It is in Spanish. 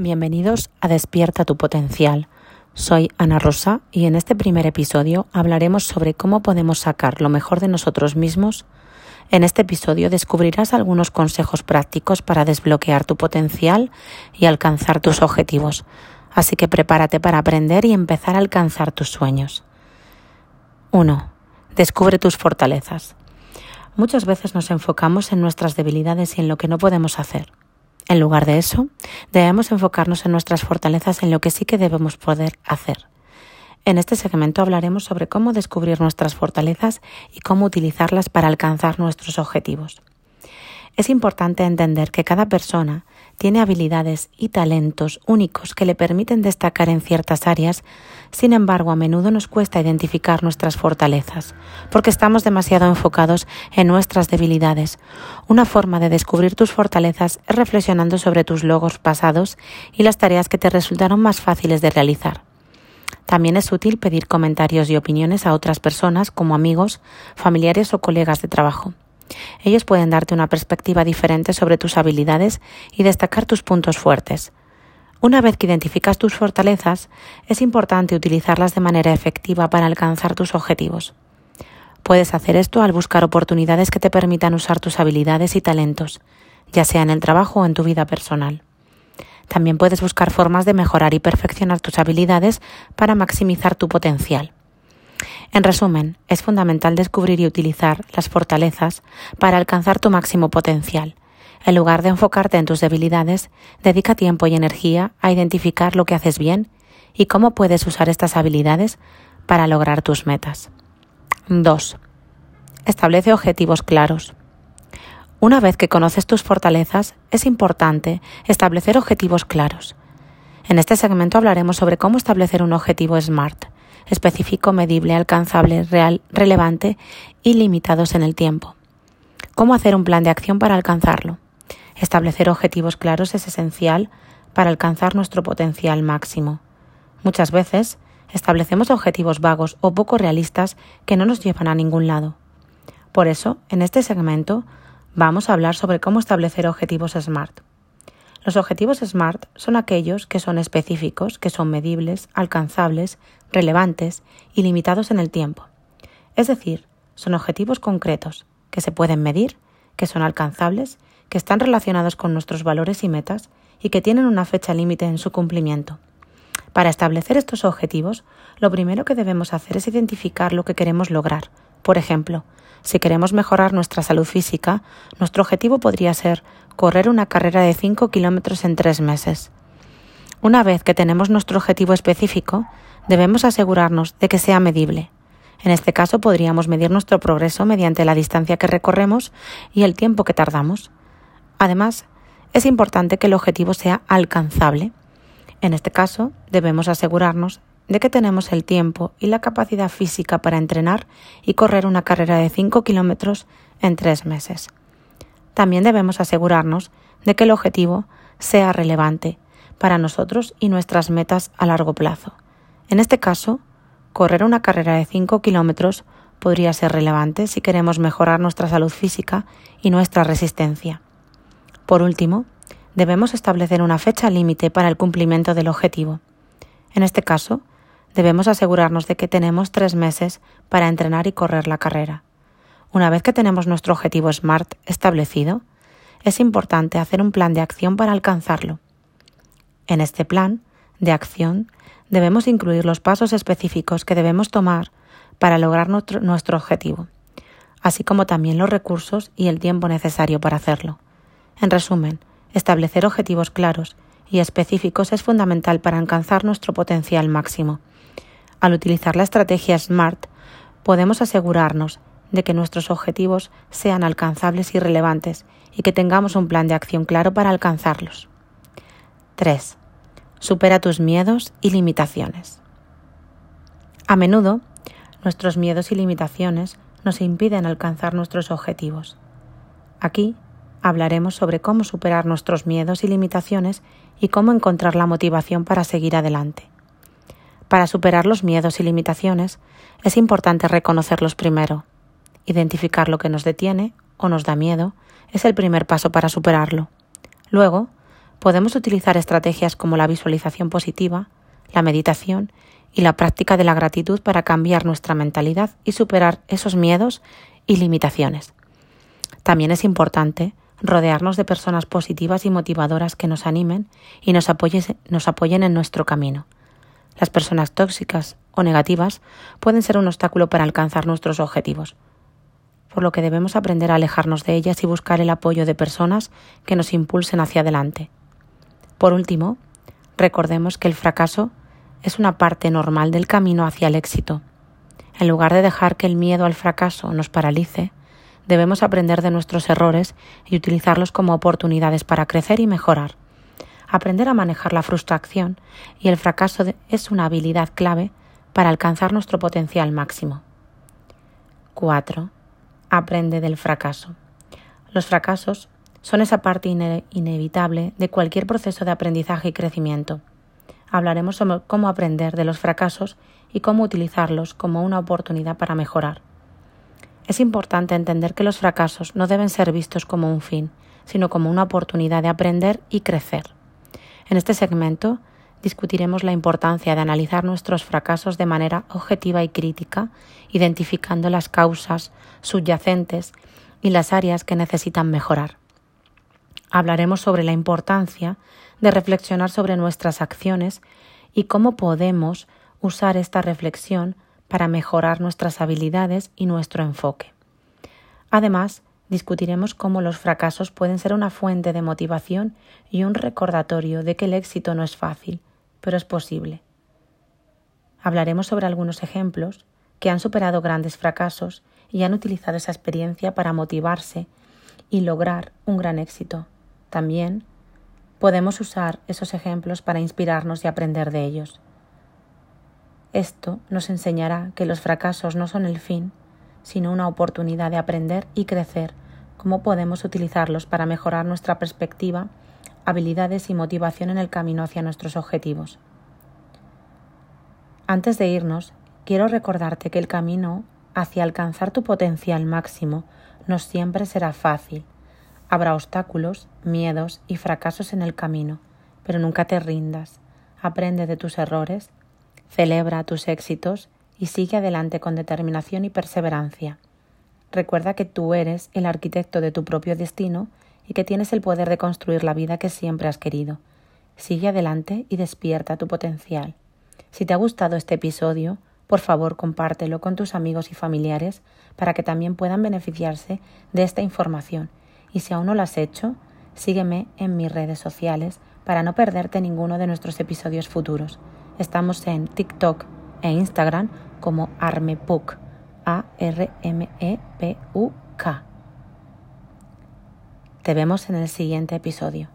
Bienvenidos a Despierta tu potencial. Soy Ana Rosa y en este primer episodio hablaremos sobre cómo podemos sacar lo mejor de nosotros mismos. En este episodio descubrirás algunos consejos prácticos para desbloquear tu potencial y alcanzar tus objetivos. Así que prepárate para aprender y empezar a alcanzar tus sueños. 1. Descubre tus fortalezas. Muchas veces nos enfocamos en nuestras debilidades y en lo que no podemos hacer. En lugar de eso, debemos enfocarnos en nuestras fortalezas, en lo que sí que debemos poder hacer. En este segmento hablaremos sobre cómo descubrir nuestras fortalezas y cómo utilizarlas para alcanzar nuestros objetivos. Es importante entender que cada persona tiene habilidades y talentos únicos que le permiten destacar en ciertas áreas, sin embargo a menudo nos cuesta identificar nuestras fortalezas, porque estamos demasiado enfocados en nuestras debilidades. Una forma de descubrir tus fortalezas es reflexionando sobre tus logros pasados y las tareas que te resultaron más fáciles de realizar. También es útil pedir comentarios y opiniones a otras personas como amigos, familiares o colegas de trabajo. Ellos pueden darte una perspectiva diferente sobre tus habilidades y destacar tus puntos fuertes. Una vez que identificas tus fortalezas, es importante utilizarlas de manera efectiva para alcanzar tus objetivos. Puedes hacer esto al buscar oportunidades que te permitan usar tus habilidades y talentos, ya sea en el trabajo o en tu vida personal. También puedes buscar formas de mejorar y perfeccionar tus habilidades para maximizar tu potencial. En resumen, es fundamental descubrir y utilizar las fortalezas para alcanzar tu máximo potencial. En lugar de enfocarte en tus debilidades, dedica tiempo y energía a identificar lo que haces bien y cómo puedes usar estas habilidades para lograr tus metas. 2. Establece objetivos claros. Una vez que conoces tus fortalezas, es importante establecer objetivos claros. En este segmento hablaremos sobre cómo establecer un objetivo SMART, específico, medible, alcanzable, real, relevante y limitados en el tiempo. ¿Cómo hacer un plan de acción para alcanzarlo? Establecer objetivos claros es esencial para alcanzar nuestro potencial máximo. Muchas veces establecemos objetivos vagos o poco realistas que no nos llevan a ningún lado. Por eso, en este segmento, vamos a hablar sobre cómo establecer objetivos SMART. Los objetivos SMART son aquellos que son específicos, que son medibles, alcanzables, relevantes y limitados en el tiempo. Es decir, son objetivos concretos, que se pueden medir, que son alcanzables, que están relacionados con nuestros valores y metas y que tienen una fecha límite en su cumplimiento. Para establecer estos objetivos, lo primero que debemos hacer es identificar lo que queremos lograr. Por ejemplo, si queremos mejorar nuestra salud física, nuestro objetivo podría ser correr una carrera de 5 kilómetros en tres meses. Una vez que tenemos nuestro objetivo específico, debemos asegurarnos de que sea medible. En este caso podríamos medir nuestro progreso mediante la distancia que recorremos y el tiempo que tardamos. Además, es importante que el objetivo sea alcanzable. En este caso, debemos asegurarnos de que tenemos el tiempo y la capacidad física para entrenar y correr una carrera de 5 kilómetros en tres meses. También debemos asegurarnos de que el objetivo sea relevante para nosotros y nuestras metas a largo plazo. En este caso, correr una carrera de 5 kilómetros podría ser relevante si queremos mejorar nuestra salud física y nuestra resistencia. Por último, debemos establecer una fecha límite para el cumplimiento del objetivo. En este caso, debemos asegurarnos de que tenemos tres meses para entrenar y correr la carrera. Una vez que tenemos nuestro objetivo SMART establecido, es importante hacer un plan de acción para alcanzarlo. En este plan de acción debemos incluir los pasos específicos que debemos tomar para lograr nuestro, objetivo, así como también los recursos y el tiempo necesario para hacerlo. En resumen, establecer objetivos claros y específicos es fundamental para alcanzar nuestro potencial máximo. Al utilizar la estrategia SMART, podemos asegurarnos de que nuestros objetivos sean alcanzables y relevantes y que tengamos un plan de acción claro para alcanzarlos. 3. Supera tus miedos y limitaciones. A menudo, nuestros miedos y limitaciones nos impiden alcanzar nuestros objetivos. Aquí hablaremos sobre cómo superar nuestros miedos y limitaciones y cómo encontrar la motivación para seguir adelante. Para superar los miedos y limitaciones es importante reconocerlos primero. Identificar lo que nos detiene o nos da miedo es el primer paso para superarlo. Luego, Podemos utilizar estrategias como la visualización positiva, la meditación y la práctica de la gratitud para cambiar nuestra mentalidad y superar esos miedos y limitaciones. También es importante rodearnos de personas positivas y motivadoras que nos animen y nos apoyen, en nuestro camino. Las personas tóxicas o negativas pueden ser un obstáculo para alcanzar nuestros objetivos, por lo que debemos aprender a alejarnos de ellas y buscar el apoyo de personas que nos impulsen hacia adelante. Por último, recordemos que el fracaso es una parte normal del camino hacia el éxito. En lugar de dejar que el miedo al fracaso nos paralice, debemos aprender de nuestros errores y utilizarlos como oportunidades para crecer y mejorar. Aprender a manejar la frustración y el fracaso es una habilidad clave para alcanzar nuestro potencial máximo. 4. Aprende del fracaso. Los fracasos son esa parte inevitable de cualquier proceso de aprendizaje y crecimiento. Hablaremos sobre cómo aprender de los fracasos y cómo utilizarlos como una oportunidad para mejorar. Es importante entender que los fracasos no deben ser vistos como un fin, sino como una oportunidad de aprender y crecer. En este segmento discutiremos la importancia de analizar nuestros fracasos de manera objetiva y crítica, identificando las causas subyacentes y las áreas que necesitan mejorar. Hablaremos sobre la importancia de reflexionar sobre nuestras acciones y cómo podemos usar esta reflexión para mejorar nuestras habilidades y nuestro enfoque. Además, discutiremos cómo los fracasos pueden ser una fuente de motivación y un recordatorio de que el éxito no es fácil, pero es posible. Hablaremos sobre algunos ejemplos que han superado grandes fracasos y han utilizado esa experiencia para motivarse y lograr un gran éxito. También podemos usar esos ejemplos para inspirarnos y aprender de ellos. Esto nos enseñará que los fracasos no son el fin, sino una oportunidad de aprender y crecer, cómo podemos utilizarlos para mejorar nuestra perspectiva, habilidades y motivación en el camino hacia nuestros objetivos. Antes de irnos, quiero recordarte que el camino hacia alcanzar tu potencial máximo no siempre será fácil. Habrá obstáculos, miedos y fracasos en el camino, pero nunca te rindas. Aprende de tus errores Celebra tus éxitos y sigue adelante con determinación y perseverancia. Recuerda que tú eres el arquitecto de tu propio destino y que tienes el poder de construir la vida que siempre has querido. Sigue adelante y despierta tu potencial. Si te ha gustado este episodio, por favor compártelo con tus amigos y familiares para que también puedan beneficiarse de esta información. Y si aún no lo has hecho, sígueme en mis redes sociales para no perderte ninguno de nuestros episodios futuros. Estamos en TikTok e Instagram como Armepuk, A-R-M-E-P-U-K. Te vemos en el siguiente episodio.